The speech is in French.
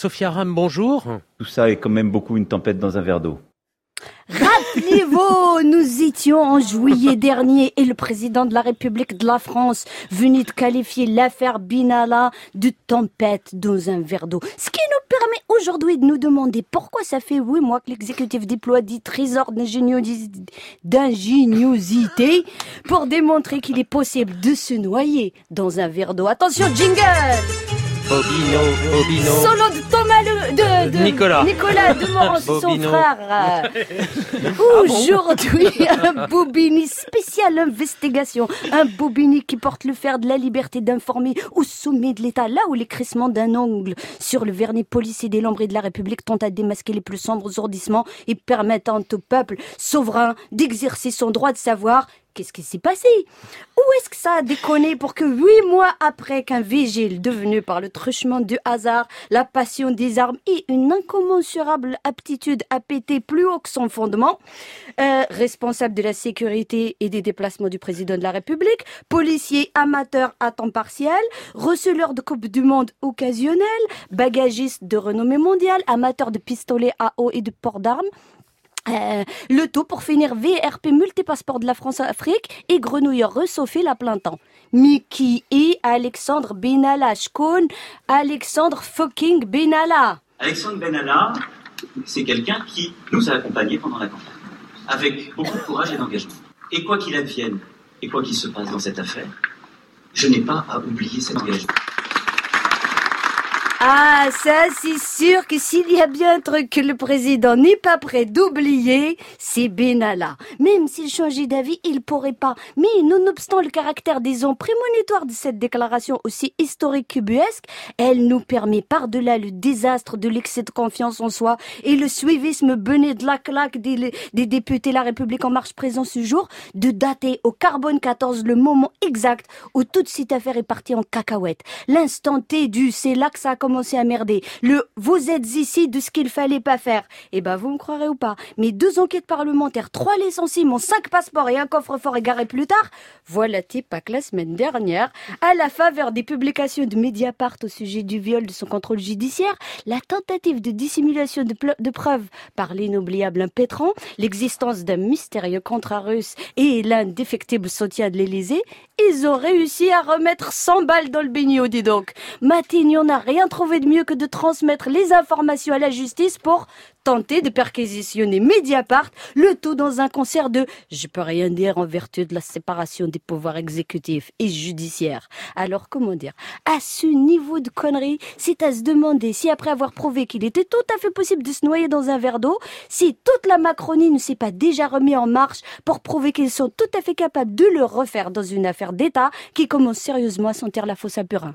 Sophia Ram, bonjour. Tout ça est quand même beaucoup une tempête dans un verre d'eau. Rappelez-vous, nous étions en juillet dernier et le président de la République de la France venait de qualifier l'affaire Binala de tempête dans un verre d'eau. Ce qui nous permet aujourd'hui de nous demander pourquoi ça fait huit mois que l'exécutif déploie des trésors d'ingéniosité pour démontrer qu'il est possible de se noyer dans un verre d'eau. Attention, jingle! Bobino, Bobino. Solo de Thomas le, de, de Nicolas. Nicolas de Moran, son frère. euh. Aujourd'hui, un Bobini spécial investigation. Un Bobini qui porte le fer de la liberté d'informer au sommet de l'État, là où les crissements d'un ongle sur le vernis policier des lambris de la République tentent à démasquer les plus sombres ourdissements et permettant au peuple souverain d'exercer son droit de savoir Qu'est-ce qui s'est passé Où est-ce déconné pour que huit mois après qu'un vigile devenu par le truchement du hasard, la passion des armes et une incommensurable aptitude à péter plus haut que son fondement, euh, responsable de la sécurité et des déplacements du président de la République, policier amateur à temps partiel, receleur de Coupe du Monde occasionnel, bagagiste de renommée mondiale, amateur de pistolets à eau et de port d'armes, euh, le tout pour finir VRP multipasseport de la France-Afrique et grenouilleur à plein temps. Mickey et Alexandre Benalla. Shkon Alexandre fucking Benalla. Alexandre Benalla, c'est quelqu'un qui nous a accompagnés pendant la campagne, avec beaucoup de courage et d'engagement. Et quoi qu'il advienne, et quoi qu'il se passe dans cette affaire, je n'ai pas à oublier cet engagement. Ah, ça, c'est sûr que s'il y a bien un truc que le président n'est pas prêt d'oublier, c'est Benalla. Même s'il changeait d'avis, il pourrait pas. Mais nonobstant le caractère, disons, prémonitoire de cette déclaration aussi historique qu'ubuesque, elle nous permet par-delà le désastre de l'excès de confiance en soi et le suivisme bené de la claque des, des députés La République en marche présent ce jour, de dater au carbone 14 le moment exact où toute cette affaire est partie en cacahuète. L'instant T du c'est là que ça a commencé à merder. Le vous êtes ici de ce qu'il fallait pas faire. Eh ben, vous me croirez ou pas. Mais deux enquêtes parlementaires, trois licenciements, cinq passeports et un coffre-fort égaré plus tard. Voilà que la semaine dernière, à la faveur des publications de Mediapart au sujet du viol de son contrôle judiciaire, la tentative de dissimulation de, preuves par l'inoubliable impétrant, l'existence d'un mystérieux contrat russe et l'indéfectible soutien de l'Élysée, ils ont réussi à remettre 100 balles dans le baignot, dis donc. Matignon n'a rien trouvé de mieux que de transmettre les informations à la justice pour tenter de perquisitionner Mediapart, le tout dans un concert de je peux rien dire en vertu de la séparation des pouvoirs exécutifs et judiciaires. Alors comment dire? À ce niveau de connerie, c'est à se demander si après avoir prouvé qu'il était tout à fait possible de se noyer dans un verre d'eau, si toute la Macronie ne s'est pas déjà remis en marche pour prouver qu'ils sont tout à fait capables de le refaire dans une affaire d'État qui commence sérieusement à sentir la fosse à purin.